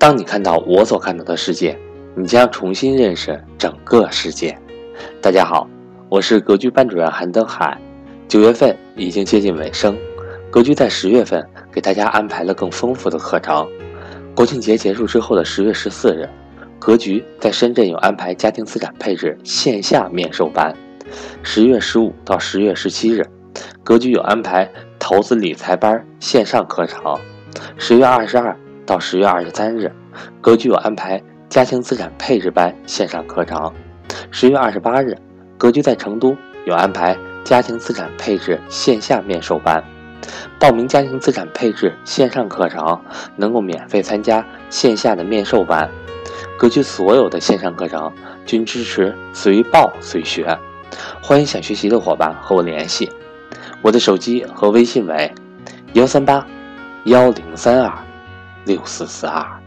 当你看到我所看到的世界，你将重新认识整个世界。大家好，我是格局班主任韩登海。九月份已经接近尾声，格局在十月份给大家安排了更丰富的课程。国庆节结束之后的十月十四日，格局在深圳有安排家庭资产配置线下面授班；十月十五到十月十七日，格局有安排投资理财班线上课程；十月二十二。到十月二十三日，格局有安排家庭资产配置班线上课程。十月二十八日，格局在成都有安排家庭资产配置线下面授班。报名家庭资产配置线上课程，能够免费参加线下的面授班。格局所有的线上课程均支持随报随学，欢迎想学习的伙伴和我联系。我的手机和微信为幺三八幺零三二。六四四二。